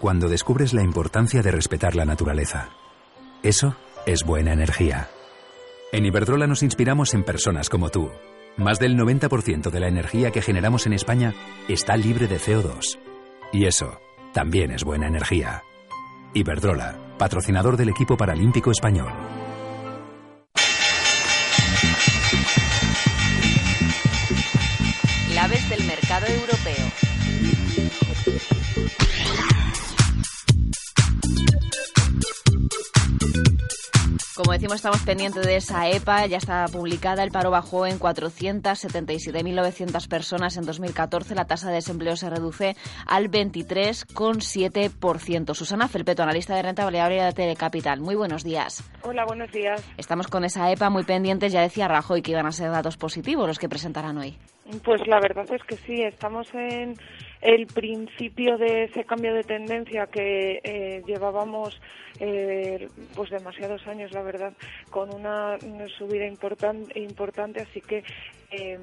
cuando descubres la importancia de respetar la naturaleza. Eso es buena energía. En Iberdrola nos inspiramos en personas como tú. Más del 90% de la energía que generamos en España está libre de CO2. Y eso también es buena energía. Iberdrola, patrocinador del equipo paralímpico español. Claves del mercado europeo. Decimos, estamos pendientes de esa EPA, ya está publicada, el paro bajó en 477.900 personas en 2014, la tasa de desempleo se reduce al 23,7%. Susana Felpeto, analista de renta variable de Telecapital. Muy buenos días. Hola, buenos días. Estamos con esa EPA muy pendientes, ya decía Rajoy que iban a ser datos positivos los que presentarán hoy. Pues la verdad es que sí, estamos en el principio de ese cambio de tendencia que eh, llevábamos eh, pues demasiados años, la verdad, con una, subida importante, importante, así que eh,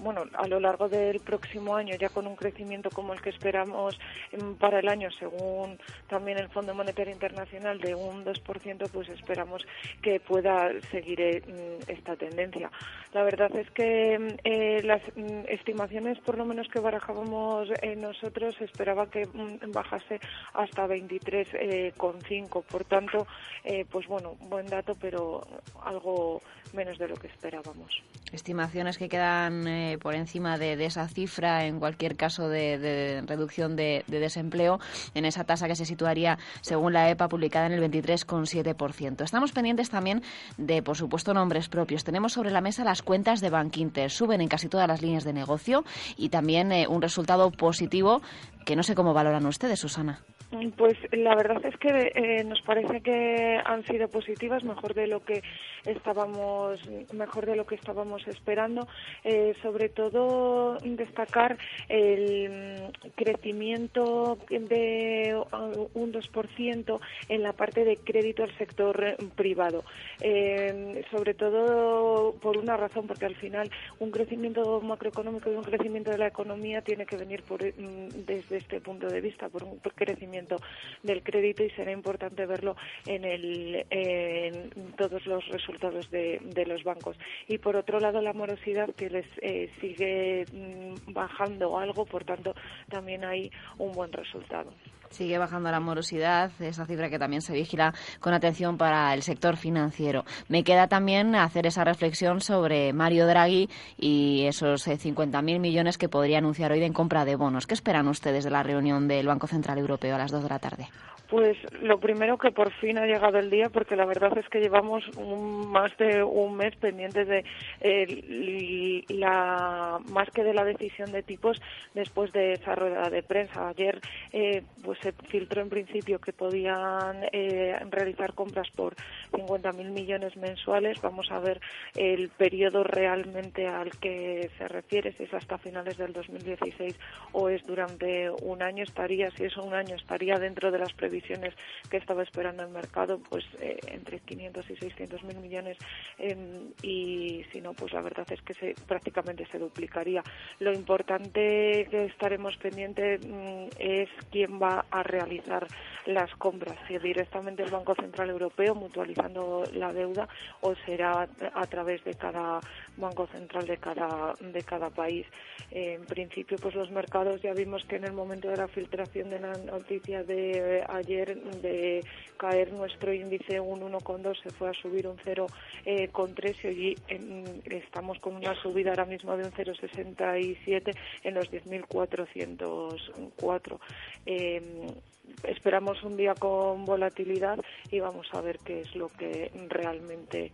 bueno, a lo largo del próximo año, ya con un crecimiento como el que esperamos em, para el año, según también el Fondo Monetario Internacional, de un 2%, pues esperamos que pueda seguir eh, esta tendencia. La verdad es que em, eh, las mm, estimaciones, por lo menos que barajábamos eh, nosotros, esperaba que mm, bajase hasta 23,5. por tanto, pues bueno, buen dato, pero algo menos de lo que esperábamos. Estimaciones que quedan eh, por encima de, esa cifra en cualquier caso de, reducción de, desempleo, en esa tasa que se situaría, según la EPA, publicada en el 23,7%. Estamos pendientes también de, por supuesto, nombres propios. Tenemos sobre la mesa las cuentas de Bank Inter. Suben en casi todas las líneas de negocio y también eh, un resultado positivo que no sé cómo valoran ustedes, Susana. Pues la verdad es que eh, nos parece que han sido positivas, mejor de lo que estábamos, mejor de lo que estábamos esperando. Eh, sobre todo destacar el crecimiento de un 2% en la parte de crédito al sector privado. Eh, sobre todo por una razón, porque al final un crecimiento macroeconómico y un crecimiento de la economía tiene que venir por, mm, desde este punto de vista, por un crecimiento del crédito y será importante verlo en, el, en todos los resultados de, los bancos. Y por otro lado, la morosidad que les eh, sigue mm, bajando algo, por tanto, también hay un buen resultado. Sigue bajando la morosidad, esa cifra que también se vigila con atención para el sector financiero. Me queda también hacer esa reflexión sobre Mario Draghi y esos 50.000 eh, millones que podría anunciar hoy en compra de bonos. ¿Qué esperan ustedes de la reunión del Banco Central Europeo a las 2 de la tarde? Pues lo primero que por fin ha llegado el día, porque la verdad es que llevamos más de un mes pendientes de la más que de la decisión de tipos después de esa rueda de prensa. Ayer eh, pues se filtró en principio que podían eh, realizar compras por 50.000 millones mensuales. Vamos a ver el periodo realmente al que se refiere, si es hasta finales del 2016 o es durante un año. Estaría, si es un año, estaría dentro de las previsiones visiones que estaba esperando el mercado, pues eh, entre 500 y 600 mil millones em, y si no, pues la verdad es que se, prácticamente se duplicaría. Lo importante que estaremos pendientes mm, es quién va a realizar las compras, si directamente el Banco Central Europeo mutualizando la deuda o será a través de cada Banco Central de cada, de cada país. En principio, pues los mercados ya vimos que en el momento de la filtración de la noticia de ayer de caer nuestro índice un 1,2 se fue a subir un 0,3 eh, y estamos con una subida ahora mismo de un 0,67 en los 10.404. Eh, esperamos un día con volatilidad y vamos a ver qué es lo que realmente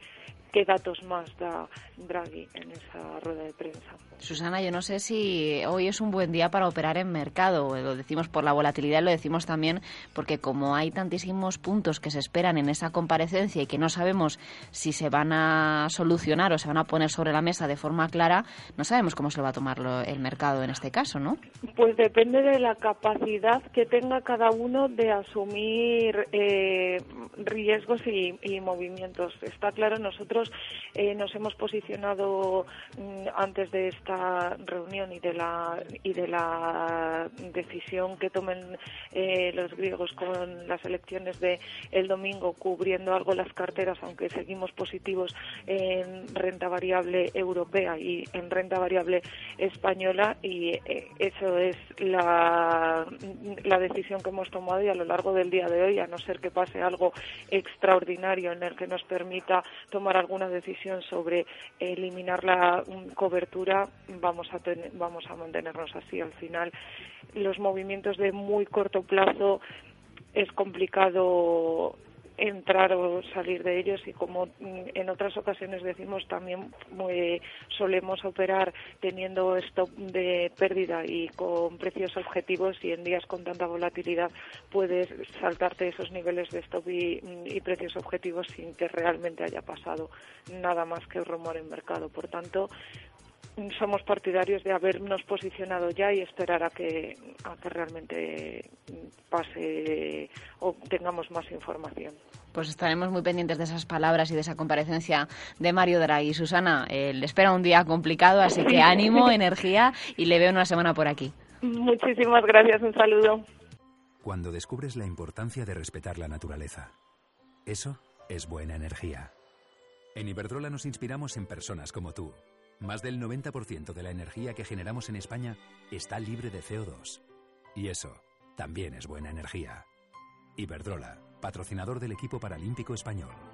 qué datos más da Draghi en esa rueda de prensa. Susana, yo no sé si hoy es un buen día para operar en mercado. Lo decimos por la volatilidad, lo decimos también porque como hay tantísimos puntos que se esperan en esa comparecencia y que no sabemos si se van a solucionar o se van a poner sobre la mesa de forma clara, no sabemos cómo se lo va a tomar el mercado en este caso, ¿no? Pues depende de la capacidad que tenga cada uno de asumir eh, riesgos y, movimientos. Está claro, nosotros eh, nos hemos posicionado mm, antes de esta reunión y de la y de la decisión que tomen eh, los griegos con las elecciones de el domingo, cubriendo algo las carteras, aunque seguimos positivos en renta variable europea y en renta variable española y eso es la, la decisión que hemos tomado y a lo largo del día de hoy, a no ser que pase algo extraordinario en el que nos permita tomar alguna decisión sobre eliminar la cobertura, vamos a, vamos a mantenernos así. Al final, los movimientos de muy corto plazo es complicado entrar o salir de ellos y como en otras ocasiones decimos también solemos operar teniendo stop de pérdida y con precios objetivos y en días con tanta volatilidad puedes saltarte esos niveles de stop y, y precios objetivos sin que realmente haya pasado nada más que rumor en mercado. Por tanto, somos partidarios de habernos posicionado ya y esperar a que, a que realmente pase o tengamos más información. Pues estaremos muy pendientes de esas palabras y de esa comparecencia de Mario Draghi. Susana, eh, le espera un día complicado, así que ánimo, energía y le veo una semana por aquí. Muchísimas gracias, un saludo. Cuando descubres la importancia de respetar la naturaleza, eso es buena energía. En Iberdrola nos inspiramos en personas como tú más del 90% de la energía que generamos en España está libre de CO2. Y eso también es buena energía. Iberdrola, patrocinador del equipo paralímpico español.